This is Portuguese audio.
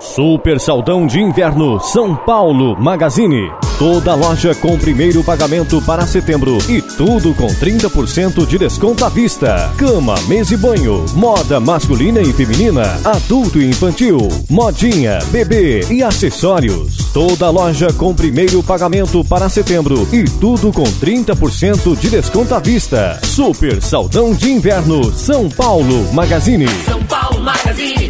Super Saldão de Inverno São Paulo Magazine. Toda loja com primeiro pagamento para setembro e tudo com 30% de desconto à vista. Cama, mesa e banho, moda masculina e feminina, adulto e infantil, modinha, bebê e acessórios. Toda loja com primeiro pagamento para setembro e tudo com 30% de desconto à vista. Super Saldão de Inverno São Paulo Magazine. São Paulo Magazine.